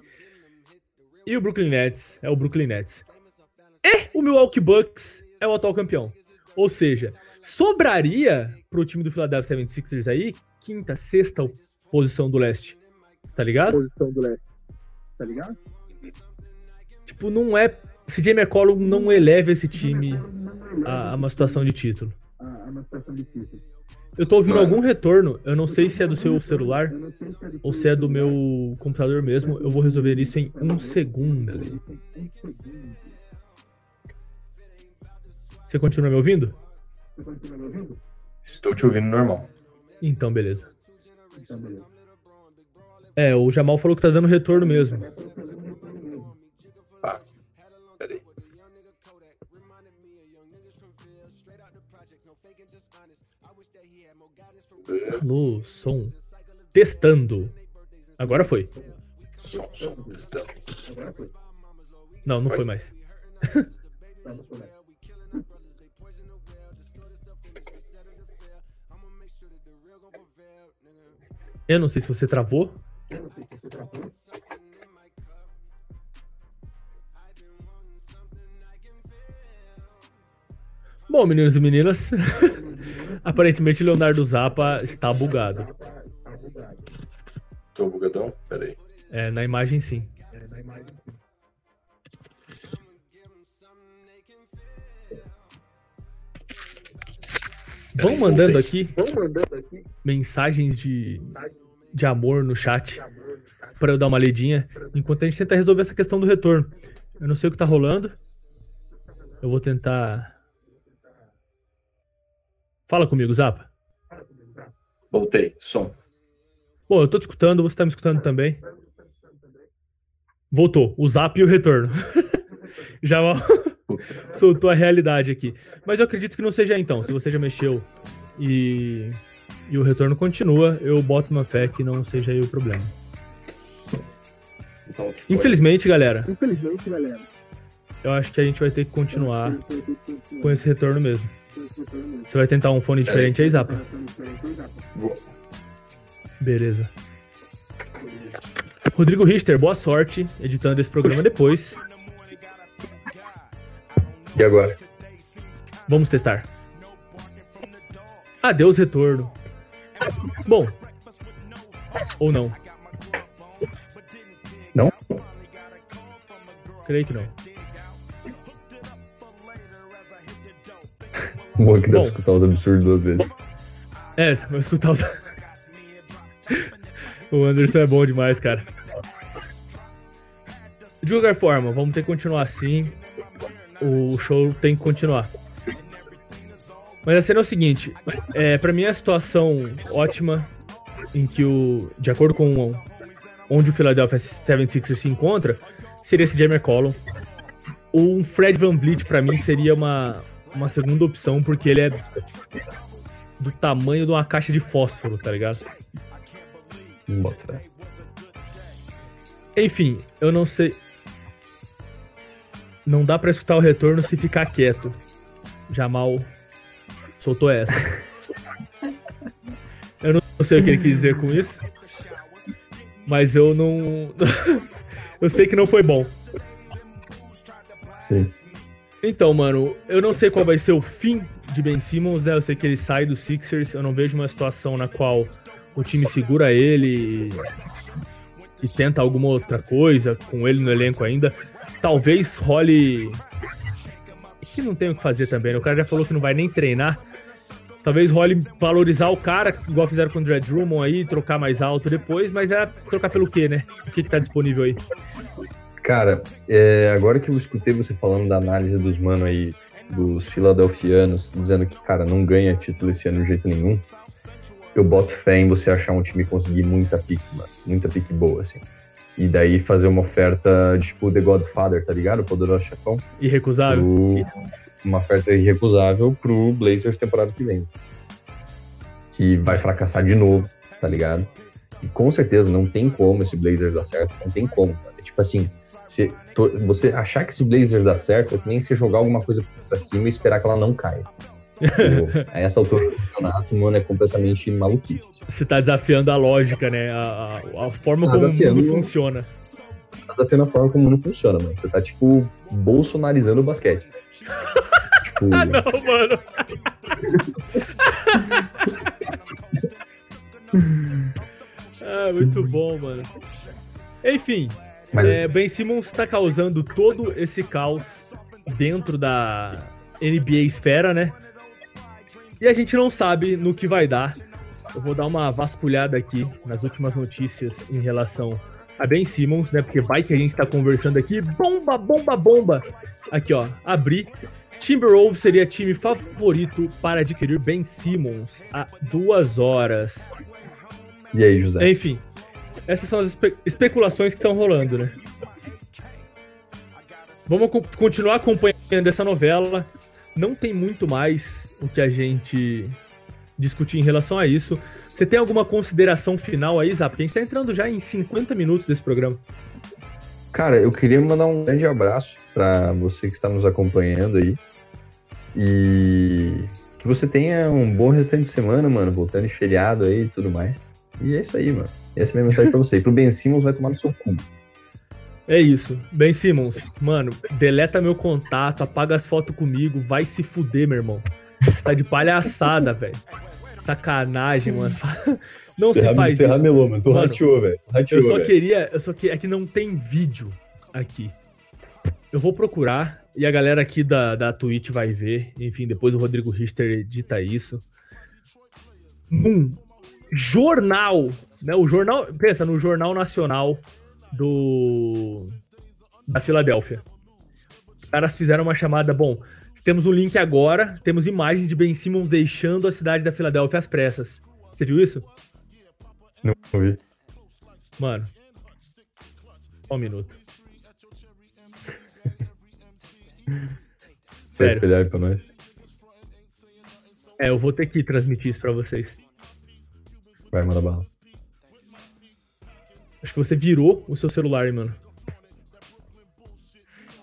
E o Brooklyn Nets é o Brooklyn Nets. E o Milwaukee Bucks é o atual campeão. Ou seja, sobraria pro time do Philadelphia 76ers aí quinta, sexta posição do leste. Tá ligado? Posição do leste. Tá ligado? Tipo, não é. CJ McCollum não eleva esse time a, a uma situação de título. É. Eu tô ouvindo algum retorno, eu não sei se é do seu celular ou se é do meu computador mesmo. Eu vou resolver isso em um segundo. Você continua me ouvindo? Estou te ouvindo normal. Então, beleza. É, o Jamal falou que tá dando retorno mesmo. Alô, som. Testando. Agora foi. Som, som, testando. Não, não foi mais. Eu não sei se você travou. Bom, meninos e meninas, aparentemente Leonardo Zappa está bugado. Tô bugadão? Peraí. É, na imagem sim. Vão mandando aqui mensagens de, de amor no chat para eu dar uma lidinha enquanto a gente tenta resolver essa questão do retorno. Eu não sei o que tá rolando. Eu vou tentar. Fala comigo, Zapa. Voltei. Som. Bom, eu tô te escutando, você tá me escutando também. Voltou, o zap e o retorno. já soltou a realidade aqui. Mas eu acredito que não seja então. Se você já mexeu e, e o retorno continua, eu boto uma fé que não seja aí o problema. Então, Infelizmente, galera, Infelizmente, galera. eu acho que a gente vai ter que continuar com esse retorno mesmo. Você vai tentar um fone diferente aí, Zapa? Vou. Beleza. Rodrigo Richter, boa sorte editando esse programa depois. E agora? Vamos testar. Adeus, retorno. Bom. Ou não. Não? Creio que não. Bom que dá Bom. pra escutar os absurdos duas vezes. É, vou escutar os. o Anderson é bom demais, cara. De qualquer forma, vamos ter que continuar assim. O show tem que continuar. Mas a cena é o seguinte: é, para mim é a situação ótima em que o. De acordo com onde o Philadelphia 76ers se encontra, seria esse Jamie McCollum. Um Fred Van Vliet, pra mim, seria uma, uma segunda opção, porque ele é do tamanho de uma caixa de fósforo, tá ligado? Bota. Enfim, eu não sei. Não dá pra escutar o retorno se ficar quieto. Jamal soltou essa. Eu não sei o que ele quis dizer com isso. Mas eu não. eu sei que não foi bom. Sim. Então, mano, eu não sei qual vai ser o fim de Ben Simmons, né? Eu sei que ele sai do Sixers. Eu não vejo uma situação na qual o time segura ele e, e tenta alguma outra coisa com ele no elenco ainda. Talvez role. Que não tem o que fazer também, né? O cara já falou que não vai nem treinar. Talvez role valorizar o cara, igual fizeram com o Dredd Drummond aí, trocar mais alto depois, mas é trocar pelo quê, né? O que, que tá disponível aí? Cara, é, agora que eu escutei você falando da análise dos mano aí, dos filadelfianos, dizendo que, cara, não ganha título esse ano de jeito nenhum, eu boto fé em você achar um time conseguir muita pique, mano. Muita pique boa, assim. E daí fazer uma oferta, tipo, The Godfather, tá ligado? O poderoso chefão. Irrecusável? Pro- uma oferta irrecusável pro Blazers temporada que vem. Que vai fracassar de novo, tá ligado? E com certeza não tem como esse Blazers dar certo, não tem como. Cara. É tipo assim, você, você achar que esse Blazers dá certo é que nem você jogar alguma coisa pra cima e esperar que ela não caia. A essa altura do campeonato, mano, é completamente maluquice. Você tá desafiando a lógica, né? A, a- a forma Tá como o mundo funciona. Tá desafiando a forma como não funciona, mano. Você tá, tipo, bolsonarizando o basquete. tipo, Ah, não, mano. ah, muito bom, mano. Enfim, mas é, Ben Simmons tá causando todo esse caos dentro da NBA esfera, né? E a gente não sabe no que vai dar. Eu vou dar uma vasculhada aqui nas últimas notícias em relação a Ben Simmons, né? Porque vai que a gente tá conversando aqui. Bomba, bomba, bomba! Aqui, ó. Abri. Timberwolves seria time favorito para adquirir Ben Simmons há duas horas. e aí, José? Enfim, essas são as espe- especulações que estão rolando, né? Vamos co- continuar acompanhando essa novela. Não tem muito mais o que a gente discutir em relação a isso. Você tem alguma consideração final aí, Zap? Porque a gente tá entrando já em 50 minutos desse programa. Cara, eu queria mandar um grande abraço pra você que está nos acompanhando aí. E que você tenha um bom restante de semana, mano, voltando de feriado aí e tudo mais. E é isso aí, mano. Essa é a minha mensagem pra você. E pro Ben Simmons vai tomar no seu cu. É isso. Ben Simmons, mano, deleta meu contato, apaga as fotos comigo, vai se fuder, meu irmão. Você tá de palhaçada, velho. Sacanagem, mano. Não se faz isso. ramelou, mano. Tu rateou, velho. Eu só velho. queria. Eu só que é que não tem vídeo aqui. Eu vou procurar e a galera aqui da, da Twitch vai ver. Enfim, depois o Rodrigo Richter edita isso. Num jornal, né? O jornal. Pensa no Jornal Nacional do. Da Filadélfia. Os caras fizeram uma chamada. Bom, temos um link agora. Temos imagem de Ben Simmons deixando a cidade da Filadélfia às pressas. Você viu isso? Não vi. Mano. Só um minuto. Vai Sério. aí pra nós. É, eu vou ter que transmitir isso pra vocês. Vai, manda bala. Acho que você virou o seu celular, mano.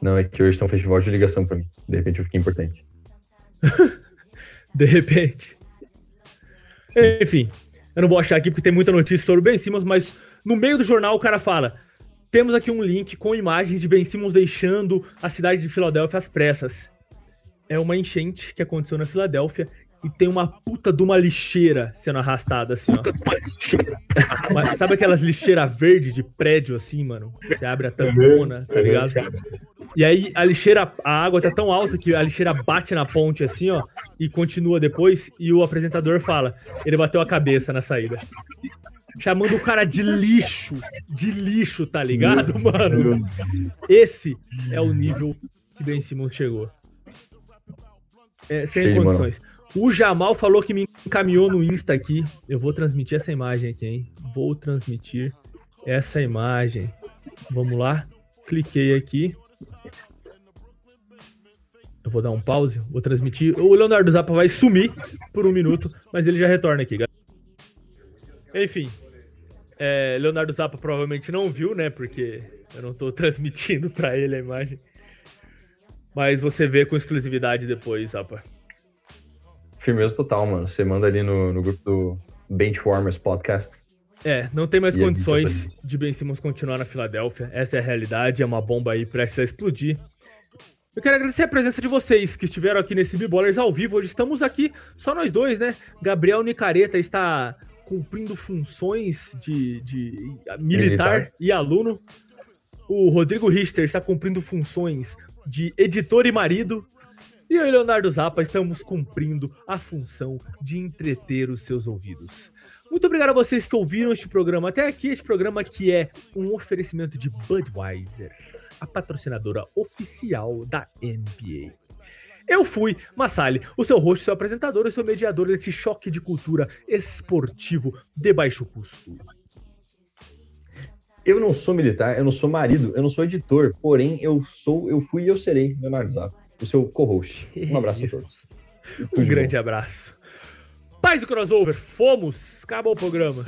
Não, é que hoje tem um festival de ligação pra mim. De repente eu fiquei importante. De repente. Enfim, eu não vou achar aqui porque tem muita notícia sobre o Ben Simmons, mas no meio do jornal o cara fala: temos aqui um link com imagens de Ben Simmons deixando a cidade de Filadélfia às pressas. É uma enchente que aconteceu na Filadélfia e tem uma puta de uma lixeira sendo arrastada assim, ó. Mas sabe aquelas lixeiras verdes de prédio assim, mano? Você abre a tampona, tá ligado? E aí a lixeira, a água tá tão alta que a lixeira bate na ponte assim, ó, e continua depois, e o apresentador fala, ele bateu a cabeça na saída. Chamando o cara de lixo, de lixo, tá ligado, mano? Esse é o nível que Ben Simmons chegou. É, sem Sim, condições. O Jamal falou que me encaminhou no Insta aqui. Eu vou transmitir essa imagem aqui, hein? Vou transmitir essa imagem. Vamos lá. Cliquei aqui. Eu vou dar um pause, vou transmitir. O Leonardo Zappa vai sumir por um minuto, mas ele já retorna aqui, galera. Enfim. é, Leonardo Zappa provavelmente não viu, né? Porque eu não tô transmitindo pra ele a imagem. Mas você vê com exclusividade depois, Zappa. Firmeza total, mano. Você manda ali no, no grupo do Benchwarmers Podcast. É, não tem mais E condições Lisa de Ben Simmons continuar na Filadélfia. Essa é a realidade, é uma bomba aí prestes a explodir. Eu quero agradecer a presença de vocês que estiveram aqui nesse B-Ballers ao vivo. Hoje estamos aqui, só nós dois, né? Gabriel Nicareta está cumprindo funções de, de militar, Militar. e aluno. O Rodrigo Richter está cumprindo funções de editor e marido. E eu e Leonardo Zappa estamos cumprindo a função de entreter os seus ouvidos. Muito obrigado a vocês que ouviram este programa até aqui. Este programa que é um oferecimento de Budweiser, a patrocinadora oficial da NBA. Eu fui Massali, o seu host, seu apresentador e seu mediador desse choque de cultura esportivo de baixo custo. Eu não sou militar, eu não sou marido, eu não sou editor, porém eu sou, eu fui e eu serei, Leonardo Zappa, o seu co-host. Um abraço a todos. Tudo Um de grande bom. abraço. Paz do crossover, fomos! Acabou o programa.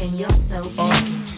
And I